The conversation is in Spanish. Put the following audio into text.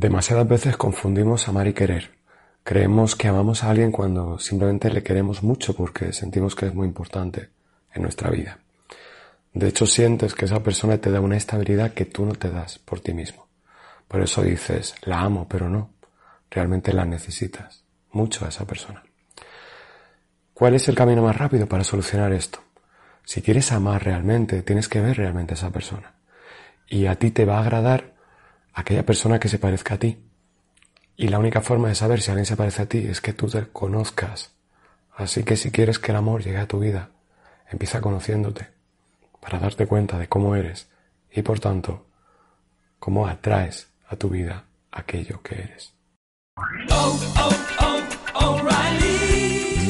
Demasiadas veces confundimos amar y querer. Creemos que amamos a alguien cuando simplemente le queremos mucho porque sentimos que es muy importante en nuestra vida. De hecho, sientes que esa persona te da una estabilidad que tú no te das por ti mismo. Por eso dices, la amo, pero no. Realmente la necesitas mucho a esa persona. ¿Cuál es el camino más rápido para solucionar esto? Si quieres amar realmente, tienes que ver realmente a esa persona. Y a ti te va a agradar aquella persona que se parezca a ti. Y la única forma de saber si alguien se parece a ti es que tú te conozcas. Así que si quieres que el amor llegue a tu vida, empieza conociéndote para darte cuenta de cómo eres y por tanto cómo atraes a tu vida aquello que eres. Oh, oh,